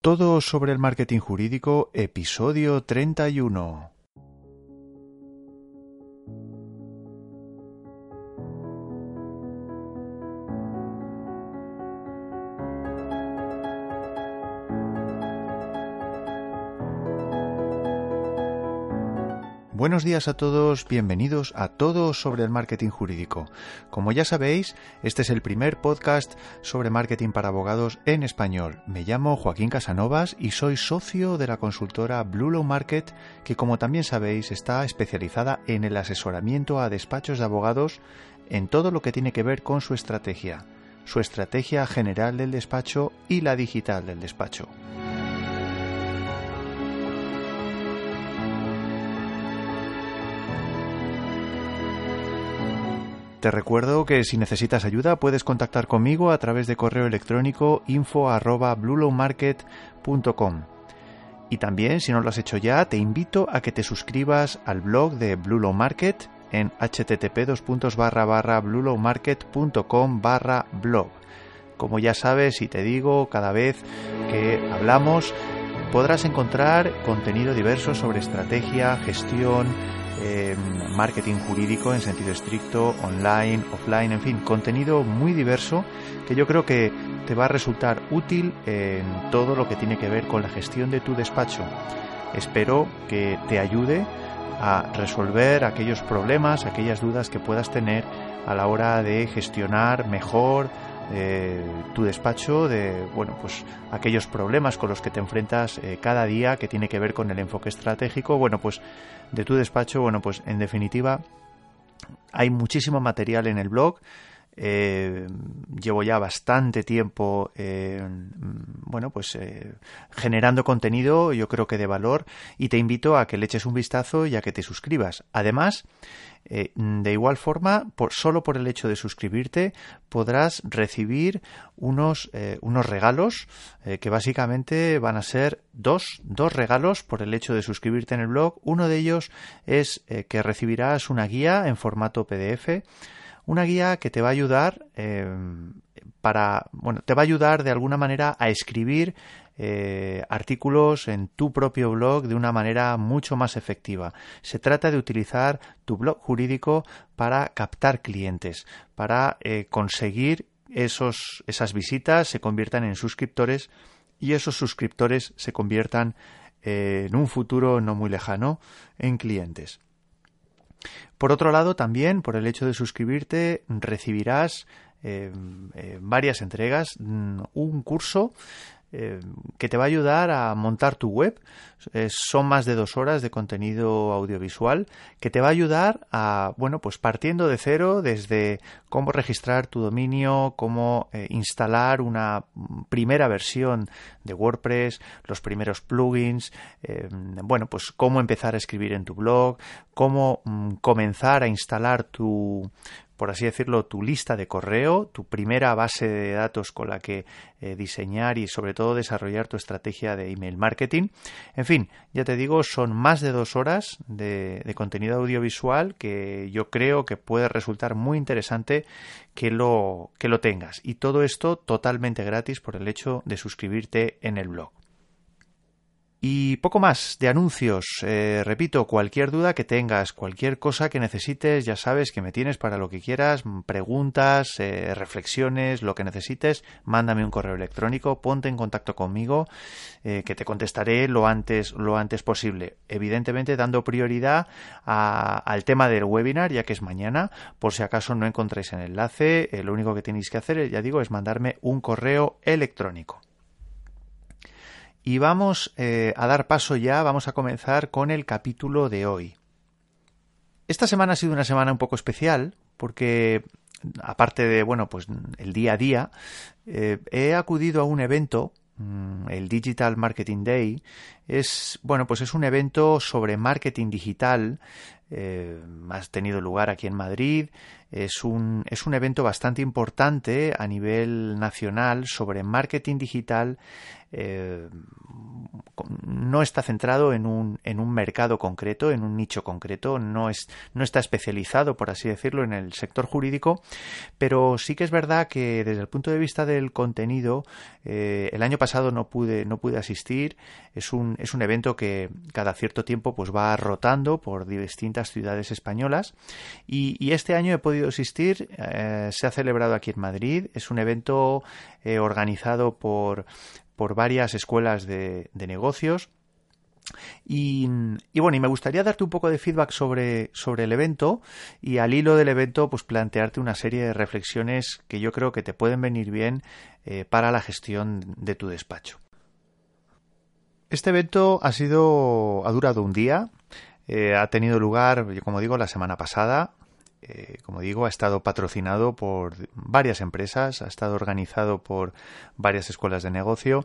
Todo sobre el marketing jurídico, episodio 31. Buenos días a todos, bienvenidos a Todo sobre el Marketing Jurídico. Como ya sabéis, este es el primer podcast sobre marketing para abogados en español. Me llamo Joaquín Casanovas y soy socio de la consultora Blue Law Market, que como también sabéis está especializada en el asesoramiento a despachos de abogados en todo lo que tiene que ver con su estrategia, su estrategia general del despacho y la digital del despacho. Te recuerdo que si necesitas ayuda puedes contactar conmigo a través de correo electrónico info Y también, si no lo has hecho ya, te invito a que te suscribas al blog de Blue Market en http bluelowmarket.com barra blog. Como ya sabes y te digo cada vez que hablamos, podrás encontrar contenido diverso sobre estrategia, gestión, Marketing jurídico en sentido estricto, online, offline, en fin, contenido muy diverso que yo creo que te va a resultar útil en todo lo que tiene que ver con la gestión de tu despacho. Espero que te ayude a resolver aquellos problemas, aquellas dudas que puedas tener a la hora de gestionar mejor eh, tu despacho, de bueno, pues aquellos problemas con los que te enfrentas eh, cada día que tiene que ver con el enfoque estratégico, bueno, pues de tu despacho, bueno, pues en definitiva hay muchísimo material en el blog. Eh, llevo ya bastante tiempo bueno pues generando contenido yo creo que de valor y te invito a que le eches un vistazo y a que te suscribas además eh, de igual forma, por, solo por el hecho de suscribirte podrás recibir unos, eh, unos regalos eh, que básicamente van a ser dos, dos regalos por el hecho de suscribirte en el blog. Uno de ellos es que recibirás una guía en formato PDF, una guía que te va a ayudar para, bueno, te va a ayudar de alguna manera a escribir eh, artículos en tu propio blog de una manera mucho más efectiva. Se trata de utilizar tu blog jurídico para captar clientes, para eh, conseguir esos, esas visitas se conviertan en suscriptores y esos suscriptores se conviertan eh, en un futuro no muy lejano en clientes. Por otro lado, también por el hecho de suscribirte recibirás varias entregas, mm, un curso eh, que te va a ayudar a montar tu web. Eh, son más de dos horas de contenido audiovisual que te va a ayudar a, bueno, pues partiendo de cero desde cómo registrar tu dominio, cómo eh, instalar una primera versión de WordPress, los primeros plugins, bueno, pues cómo empezar a escribir en tu blog, cómo mm, comenzar a instalar tu, por así decirlo, tu lista de correo, tu primera base de datos con la que eh, diseñar y sobre todo desarrollar tu estrategia de email marketing. En fin, ya te digo, son más de dos horas de, contenido audiovisual que yo creo que puede resultar muy interesante que lo, que lo tengas. Y todo esto totalmente gratis por el hecho de suscribirte en el blog. Y poco más de anuncios. Eh, repito, cualquier duda que tengas, cualquier cosa que necesites, ya sabes que me tienes para lo que quieras, preguntas, eh, reflexiones, lo que necesites, mándame un correo electrónico, ponte en contacto conmigo, eh, que te contestaré lo antes, lo antes posible. Evidentemente dando prioridad al tema del webinar, ya que es mañana, por si acaso no encontráis el enlace, lo único que tenéis que hacer, ya digo, es mandarme un correo electrónico. Y vamos eh, a dar paso ya, vamos a comenzar con el capítulo de hoy. Esta semana ha sido una semana un poco especial porque aparte de bueno pues el día a día eh, he acudido a un evento mm, el Digital Marketing Day es bueno, pues es un evento sobre marketing digital. Eh, ha tenido lugar aquí en Madrid. Es un, es un evento bastante importante a nivel nacional sobre marketing digital eh, no está centrado en un, en un mercado concreto, en un nicho concreto, no, es, no está especializado, por así decirlo, en el sector jurídico, pero sí que es verdad que desde el punto de vista del contenido, eh, el año pasado no pude, no pude asistir, es un, es un evento que cada cierto tiempo pues va rotando por distintas ciudades españolas y, este año he podido asistir, eh, se ha celebrado aquí en Madrid, es un evento organizado por por varias escuelas de, negocios. Y, bueno, y me gustaría darte un poco de feedback sobre, sobre el evento y al hilo del evento, pues plantearte una serie de reflexiones que yo creo que te pueden venir bien eh, para la gestión de tu despacho. Este evento ha sido, ha durado un día, eh, ha tenido lugar, como digo, la semana pasada. Eh, como digo, ha estado patrocinado por varias empresas, ha estado organizado por varias escuelas de negocio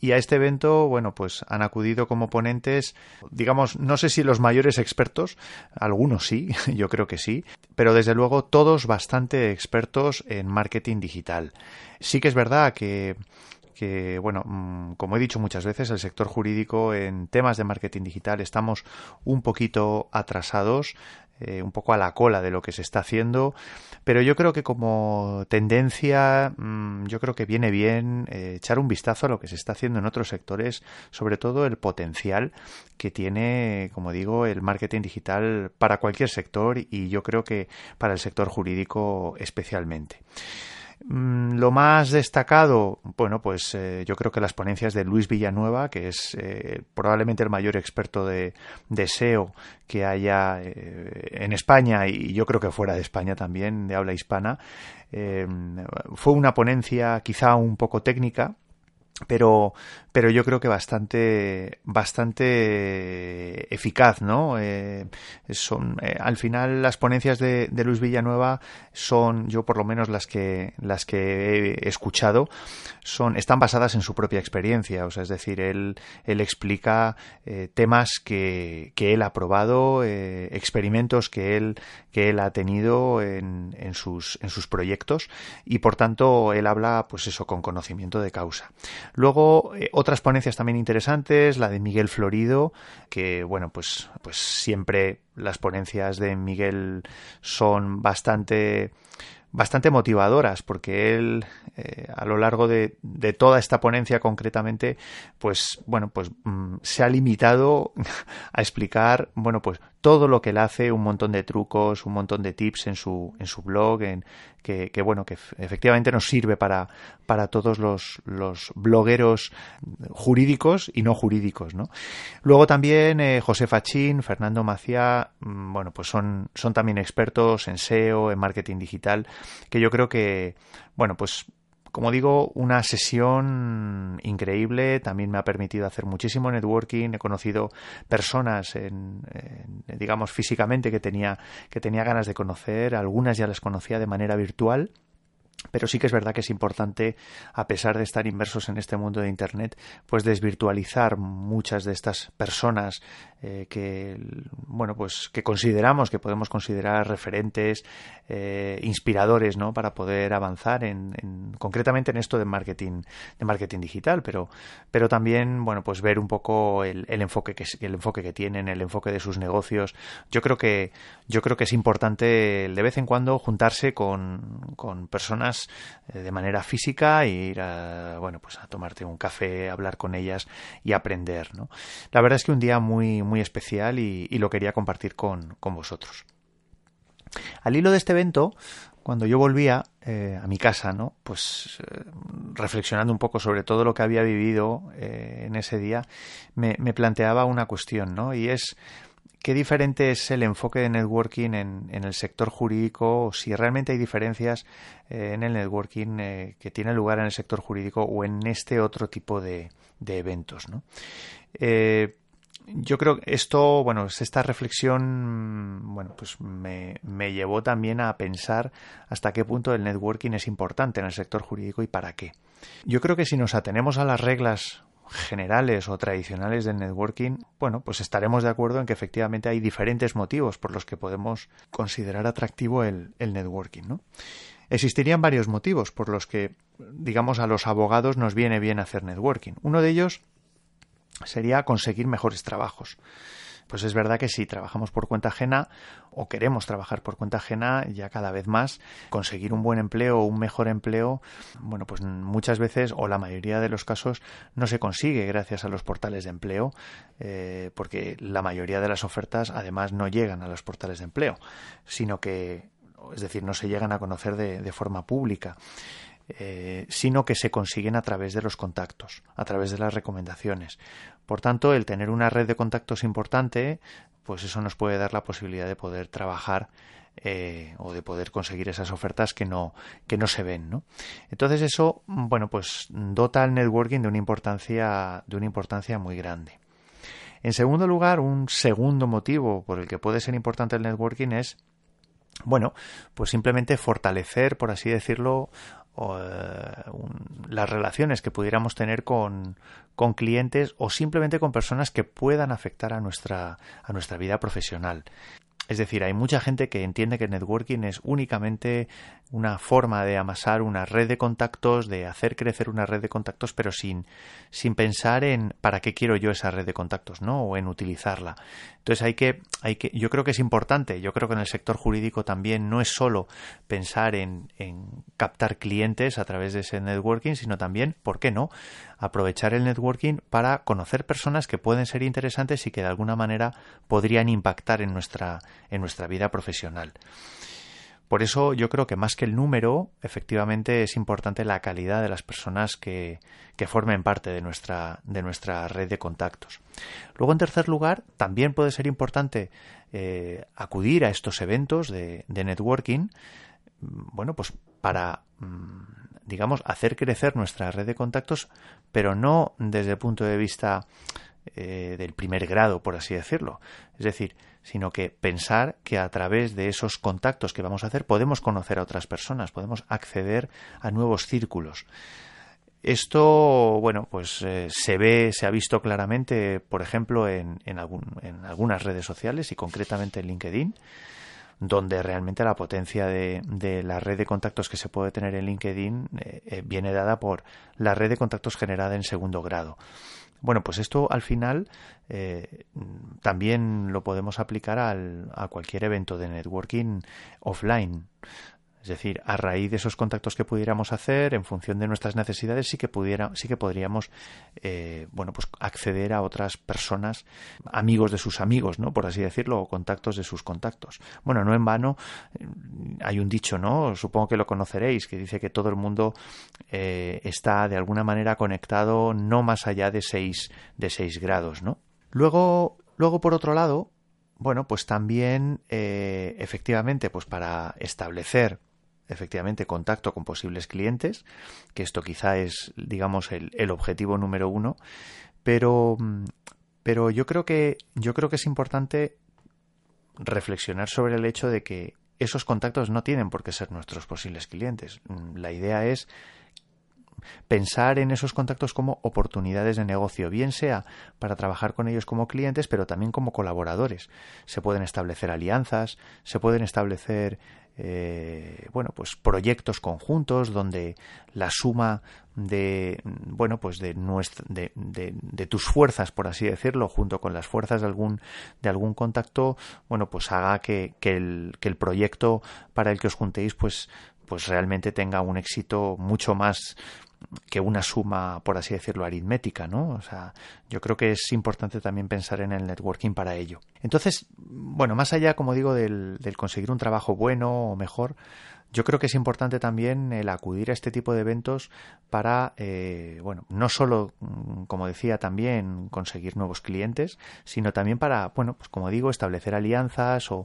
y a este evento, bueno, pues han acudido como ponentes, digamos, no sé si los mayores expertos, algunos sí, yo creo que sí, pero desde luego todos bastante expertos en marketing digital. Sí que es verdad que que, bueno, mm, como he dicho muchas veces, el sector jurídico en temas de marketing digital estamos un poquito atrasados. Eh, un poco a la cola de lo que se está haciendo, pero yo creo que como tendencia, mm, yo creo que viene bien eh, echar un vistazo a lo que se está haciendo en otros sectores, sobre todo el potencial que tiene, como digo, el marketing digital para cualquier sector y yo creo que para el sector jurídico especialmente. Mm, lo más destacado, bueno, pues eh, yo creo que las ponencias de Luis Villanueva, que es eh, probablemente el mayor experto de, SEO que haya eh, en España y yo creo que fuera de España también, de habla hispana, fue una ponencia quizá un poco técnica, pero, pero yo creo que bastante, bastante eficaz, ¿no? Eh, son, eh, al final las ponencias de, de, Luis Villanueva son, yo por lo menos las que, las que he escuchado, son, están basadas en su propia experiencia, o sea, es decir, él, él explica eh, temas que, que él ha probado, experimentos que él, que él ha tenido en, en, sus, en sus proyectos y por tanto él habla, pues eso, con conocimiento de causa. Luego, otras ponencias también interesantes, la de Miguel Florido, que bueno, pues, pues siempre las ponencias de Miguel son bastante bastante motivadoras porque él eh, a lo largo de, toda esta ponencia concretamente pues bueno pues mm, se ha limitado a explicar bueno pues todo lo que él hace un montón de trucos un montón de tips en su en su blog en que, bueno que efectivamente nos sirve para para todos los, blogueros jurídicos y no jurídicos no luego también eh, José Fachín Fernando Maciá mm, bueno pues son son también expertos en SEO en marketing digital que yo creo que, bueno, pues como digo, una sesión increíble. También me ha permitido hacer muchísimo networking. He conocido personas, en, digamos, físicamente que tenía, que tenía ganas de conocer. Algunas ya las conocía de manera virtual. Pero sí que es verdad que es importante, a pesar de estar inmersos en este mundo de Internet, pues desvirtualizar muchas de estas personas eh, que, bueno, pues que consideramos, que podemos considerar referentes, eh, inspiradores, ¿no? Para poder avanzar en, concretamente en esto de marketing, de marketing digital, pero, pero también, bueno, pues ver un poco el, enfoque que, el enfoque que tienen, el enfoque de sus negocios. Yo creo que, yo creo que es importante de vez en cuando juntarse con, con personas eh, de manera física e ir a, bueno, pues a tomarte un café, hablar con ellas y aprender, ¿no? La verdad es que un día muy, muy especial y, lo quería compartir con, vosotros. Al hilo de este evento, cuando yo volvía eh, a mi casa, ¿no? Pues eh, reflexionando un poco sobre todo lo que había vivido en ese día, me, me, planteaba una cuestión, ¿no? Y es qué diferente es el enfoque de networking en, el sector jurídico, o si realmente hay diferencias eh, en el networking eh, que tiene lugar en el sector jurídico o en este otro tipo de, eventos. ¿no? Eh, yo creo que esto, bueno, esta reflexión, bueno, pues me, me, llevó también a pensar hasta qué punto el networking es importante en el sector jurídico y para qué. Yo creo que si nos atenemos a las reglas generales o tradicionales del networking, bueno, pues estaremos de acuerdo en que efectivamente hay diferentes motivos por los que podemos considerar atractivo el, networking, ¿no? Existirían varios motivos por los que, digamos, a los abogados nos viene bien hacer networking. Uno de ellos sería conseguir mejores trabajos. Pues es verdad que si trabajamos por cuenta ajena o queremos trabajar por cuenta ajena, ya cada vez más conseguir un buen empleo o un mejor empleo, bueno, pues muchas veces o la mayoría de los casos no se consigue gracias a los portales de empleo, eh, porque la mayoría de las ofertas además no llegan a los portales de empleo, sino que, es decir, no se llegan a conocer de forma pública. Eh, sino que se consiguen a través de los contactos, a través de las recomendaciones. Por tanto, el tener una red de contactos importante, pues eso nos puede dar la posibilidad de poder trabajar eh, o de poder conseguir esas ofertas que no, que no se ven, ¿no? Entonces eso, bueno, pues dota al networking de una importancia, de una importancia muy grande. En segundo lugar, un segundo motivo por el que puede ser importante el networking es bueno, pues simplemente fortalecer, por así decirlo, eh, las relaciones que pudiéramos tener con, con, clientes o simplemente con personas que puedan afectar a nuestra, a nuestra vida profesional. Es decir, hay mucha gente que entiende que networking es únicamente una forma de amasar una red de contactos, de hacer crecer una red de contactos, pero sin, sin pensar en para qué quiero yo esa red de contactos, ¿no? O en utilizarla. Entonces hay que, hay que, yo creo que es importante, yo creo que en el sector jurídico también no es solo pensar en, en captar clientes a través de ese networking, sino también, ¿por qué no? Aprovechar el networking para conocer personas que pueden ser interesantes y que de alguna manera podrían impactar en nuestra, en nuestra vida profesional. Por eso yo creo que más que el número, efectivamente es importante la calidad de las personas que, que, formen parte de nuestra, de nuestra red de contactos. Luego, en tercer lugar, también puede ser importante eh, acudir a estos eventos de, networking, bueno, pues para, mm, digamos, hacer crecer nuestra red de contactos, pero no desde el punto de vista eh, del primer grado, por así decirlo. Es decir, sino que pensar que a través de esos contactos que vamos a hacer podemos conocer a otras personas, podemos acceder a nuevos círculos. Esto, bueno, pues eh, se ve, se ha visto claramente, por ejemplo, en, en, algunas redes sociales y concretamente en LinkedIn, donde realmente la potencia de, la red de contactos que se puede tener en LinkedIn eh, viene dada por la red de contactos generada en segundo grado. Bueno, pues esto al final eh, también lo podemos aplicar al, a cualquier evento de networking offline. Es decir, a raíz de esos contactos que pudiéramos hacer, en función de nuestras necesidades, sí que pudiera, sí que podríamos, eh, bueno, pues acceder a otras personas, amigos de sus amigos, ¿no? Por así decirlo, o contactos de sus contactos. Bueno, no en vano, eh, hay un dicho, ¿no? Supongo que lo conoceréis, que dice que todo el mundo eh, está de alguna manera conectado no más allá de seis, de seis grados, ¿no? Luego, luego por otro lado, bueno, pues también efectivamente, pues para establecer efectivamente contacto con posibles clientes, que esto quizá es, digamos, el, el objetivo número uno, pero, pero yo creo que yo creo que es importante reflexionar sobre el hecho de que esos contactos no tienen por qué ser nuestros posibles clientes. La idea es pensar en esos contactos como oportunidades de negocio, bien sea para trabajar con ellos como clientes, pero también como colaboradores. Se pueden establecer alianzas, se pueden establecer eh, bueno pues proyectos conjuntos donde la suma de bueno pues de, de, tus fuerzas por así decirlo junto con las fuerzas de algún de algún contacto bueno pues haga que, que, el, que el proyecto para el que os juntéis pues pues realmente tenga un éxito mucho más que una suma, por así decirlo, aritmética, ¿no? O sea, yo creo que es importante también pensar en el networking para ello. Entonces, bueno, más allá, como digo, del, del conseguir un trabajo bueno o mejor, yo creo que es importante también el acudir a este tipo de eventos para, eh, bueno, no solo, mm, como decía, también conseguir nuevos clientes, sino también para, bueno, pues como digo, establecer alianzas o,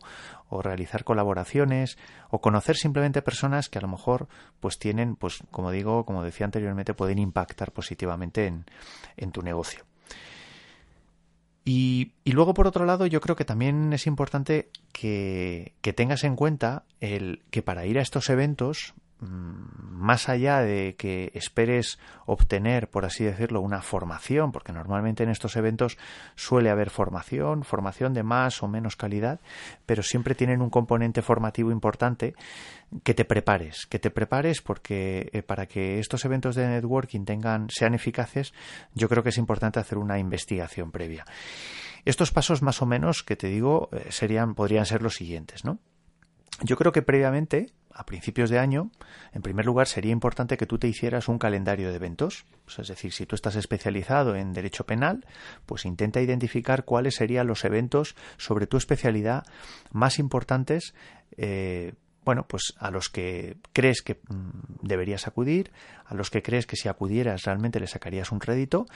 realizar colaboraciones o conocer simplemente personas que a lo mejor, pues tienen, pues como digo, como decía anteriormente, pueden impactar positivamente en, en tu negocio. Y, luego, por otro lado, yo creo que también es importante que, tengas en cuenta el que para ir a estos eventos, más allá de que esperes obtener, por así decirlo, una formación, porque normalmente en estos eventos suele haber formación, formación de más o menos calidad, pero siempre tienen un componente formativo importante que te prepares, que te prepares porque eh, para que estos eventos de networking tengan sean eficaces, yo creo que es importante hacer una investigación previa. Estos pasos más o menos que te digo eh, serían podrían ser los siguientes, ¿no? Yo creo que previamente, a principios de año, en primer lugar sería importante que tú te hicieras un calendario de eventos. es decir, si tú estás especializado en derecho penal, pues intenta identificar cuáles serían los eventos sobre tu especialidad más importantes eh, bueno, pues a los que crees que mm, deberías acudir, a los que crees que si acudieras realmente le sacarías un rédito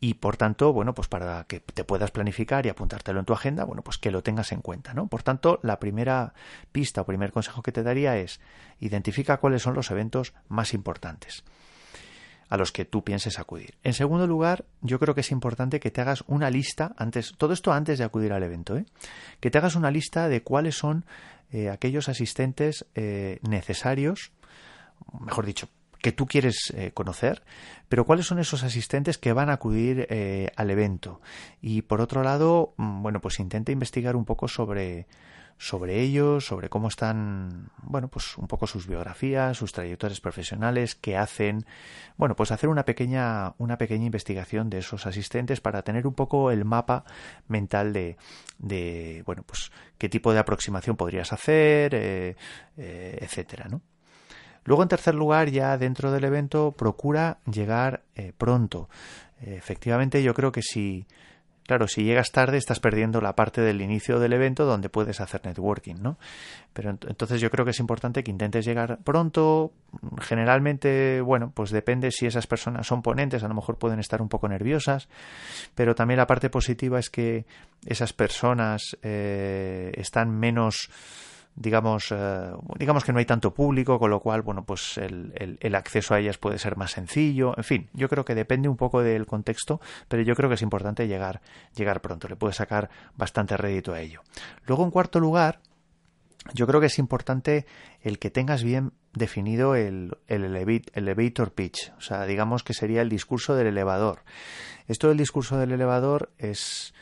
y por tanto, bueno, pues para que te puedas planificar y apuntártelo en tu agenda, bueno, pues que lo tengas en cuenta, ¿no? Por tanto, la primera pista o primer consejo que te daría es identifica cuáles son los eventos más importantes a los que tú pienses acudir. En segundo lugar, yo creo que es importante que te hagas una lista antes, todo esto antes de acudir al evento, ¿eh? que te hagas una lista de cuáles son eh, aquellos asistentes eh, necesarios, mejor dicho, que tú quieres eh, conocer, pero cuáles son esos asistentes que van a acudir al evento. Y por otro lado, mm, bueno, pues intenta investigar un poco sobre, sobre ellos, sobre cómo están, bueno, pues un poco sus biografías, sus trayectorias profesionales, qué hacen, bueno, pues hacer una pequeña, una pequeña investigación de esos asistentes para tener un poco el mapa mental de, de bueno, pues qué tipo de aproximación podrías hacer, eh, eh, etcétera, ¿no? Luego, en tercer lugar, ya dentro del evento, procura llegar eh, pronto. efectivamente, yo creo que si Claro, si llegas tarde estás perdiendo la parte del inicio del evento donde puedes hacer networking, ¿no? Pero entonces yo creo que es importante que intentes llegar pronto. Generalmente, bueno, pues depende si esas personas son ponentes, a lo mejor pueden estar un poco nerviosas, pero también la parte positiva es que esas personas eh, están menos digamos, eh, digamos que no hay tanto público, con lo cual, bueno, pues el, el, acceso a ellas puede ser más sencillo. En fin, yo creo que depende un poco del contexto, pero yo creo que es importante llegar, llegar pronto. Le puedes sacar bastante rédito a ello. Luego, en cuarto lugar, yo creo que es importante el que tengas bien definido el, el elevator pitch, o sea, digamos que sería el discurso del elevador. Esto del discurso del elevador es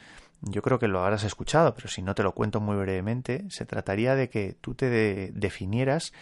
yo creo que lo habrás escuchado, pero si no te lo cuento muy brevemente, se trataría de que tú te definieras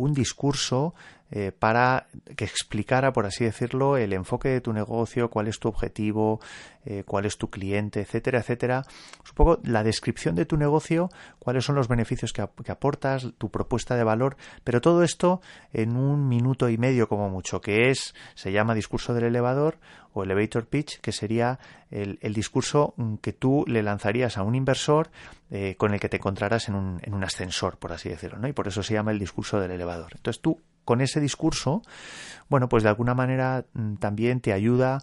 un discurso eh, para que explicara, por así decirlo, el enfoque de tu negocio, cuál es tu objetivo, eh, cuál es tu cliente, etcétera, etcétera. Un poco la descripción de tu negocio, cuáles son los beneficios que, aportas, tu propuesta de valor, pero todo esto en un minuto y medio como mucho, que es, se llama discurso del elevador o elevator pitch, que sería el, discurso que tú le lanzarías a un inversor eh, con el que te encontrarás en un, en un ascensor, por así decirlo, ¿no? Y por eso se llama el discurso del elevador. Entonces tú con ese discurso, bueno, pues de alguna manera mm, también te ayuda,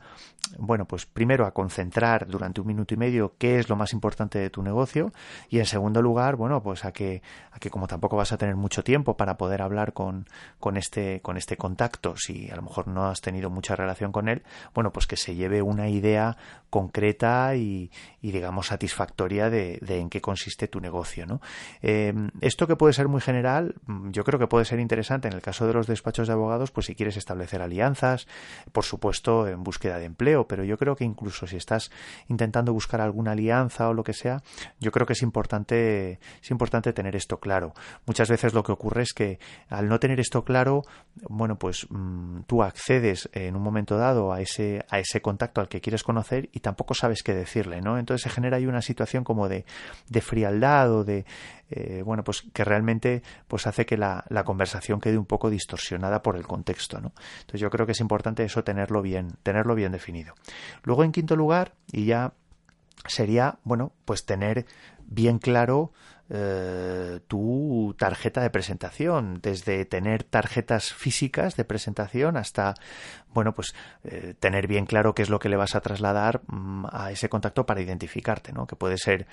bueno, pues primero a concentrar durante un minuto y medio qué es lo más importante de tu negocio y en segundo lugar, bueno, pues a que, a que como tampoco vas a tener mucho tiempo para poder hablar con, con, este, con este contacto, si a lo mejor no has tenido mucha relación con él, bueno, pues que se lleve una idea concreta y, digamos satisfactoria de, en qué consiste tu negocio, ¿no? Eh, esto que puede ser muy general, mm, yo creo que puede ser interesante en el caso de los despachos de abogados, pues si quieres establecer alianzas, por supuesto en búsqueda de empleo, pero yo creo que incluso si estás intentando buscar alguna alianza o lo que sea, yo creo que es importante, es importante tener esto claro. Muchas veces lo que ocurre es que al no tener esto claro, bueno, pues mm, tú accedes en un momento dado a ese, a ese contacto al que quieres conocer y tampoco sabes qué decirle, ¿no? Entonces se genera ahí una situación como de, de frialdad o de, eh, bueno, pues que realmente pues hace que la, conversación quede un poco distorsionada por el contexto, ¿no? Entonces yo creo que es importante eso tenerlo bien, tenerlo bien definido. Luego en quinto lugar, y ya sería, bueno, pues tener bien claro eh, tu tarjeta de presentación, desde tener tarjetas físicas de presentación hasta, bueno, pues eh, tener bien claro qué es lo que le vas a trasladar mm, a ese contacto para identificarte, ¿no? Que puede ser,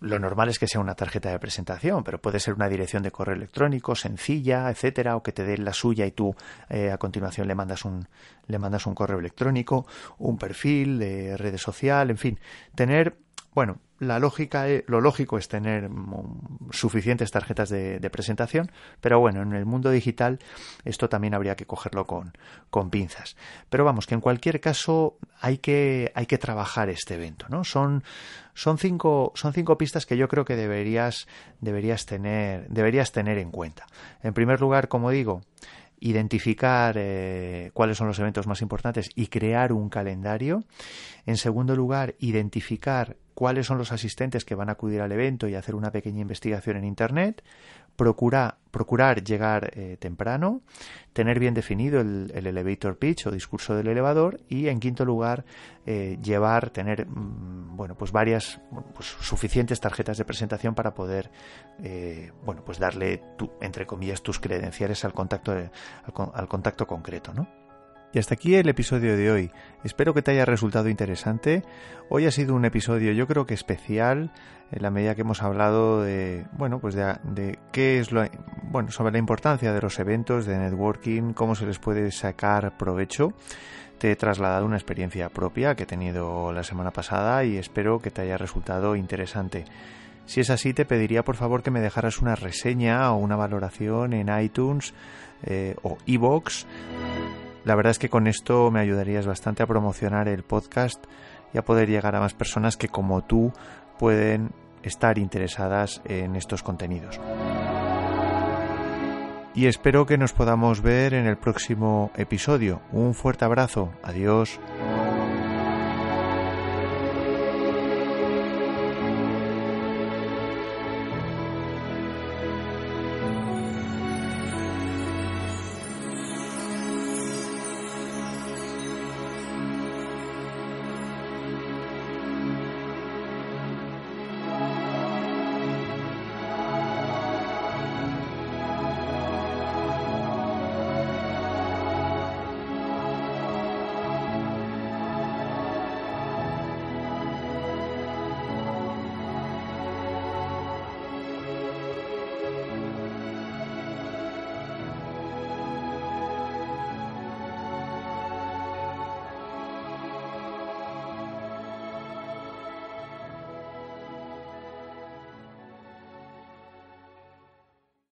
lo normal es que sea una tarjeta de presentación, pero puede ser una dirección de correo electrónico sencilla, etcétera, o que te den la suya y tú eh, a continuación le mandas un, le mandas un correo electrónico, un perfil de redes social, en fin, tener, bueno, la lógica, e, lo lógico es tener mm, suficientes tarjetas de, presentación, pero bueno, en el mundo digital esto también habría que cogerlo con, con pinzas. Pero vamos, que en cualquier caso hay que, hay que trabajar este evento, ¿no? Son, son cinco, son cinco pistas que yo creo que deberías, deberías tener, deberías tener en cuenta. En primer lugar, como digo, identificar eh, cuáles son los eventos más importantes y crear un calendario. En segundo lugar, identificar cuáles son los asistentes que van a acudir al evento y hacer una pequeña investigación en Internet procura, procurar llegar eh, temprano, tener bien definido el, elevator pitch o discurso del elevador y en quinto lugar eh, llevar, tener mm, bueno pues varias pues, suficientes tarjetas de presentación para poder eh, bueno pues darle entre comillas tus credenciales al contacto al, al contacto concreto, ¿no? Y hasta aquí el episodio de hoy. Espero que te haya resultado interesante. Hoy ha sido un episodio yo creo que especial en la medida que hemos hablado de, bueno, pues de, qué es lo, bueno, sobre la importancia de los eventos de networking, cómo se les puede sacar provecho. Te he trasladado una experiencia propia que he tenido la semana pasada y espero que te haya resultado interesante. Si es así, te pediría por favor que me dejaras una reseña o una valoración en iTunes eh, o iBox la verdad es que con esto me ayudarías bastante a promocionar el podcast y a poder llegar a más personas que como tú pueden estar interesadas en estos contenidos. Y espero que nos podamos ver en el próximo episodio. Un fuerte abrazo. Adiós.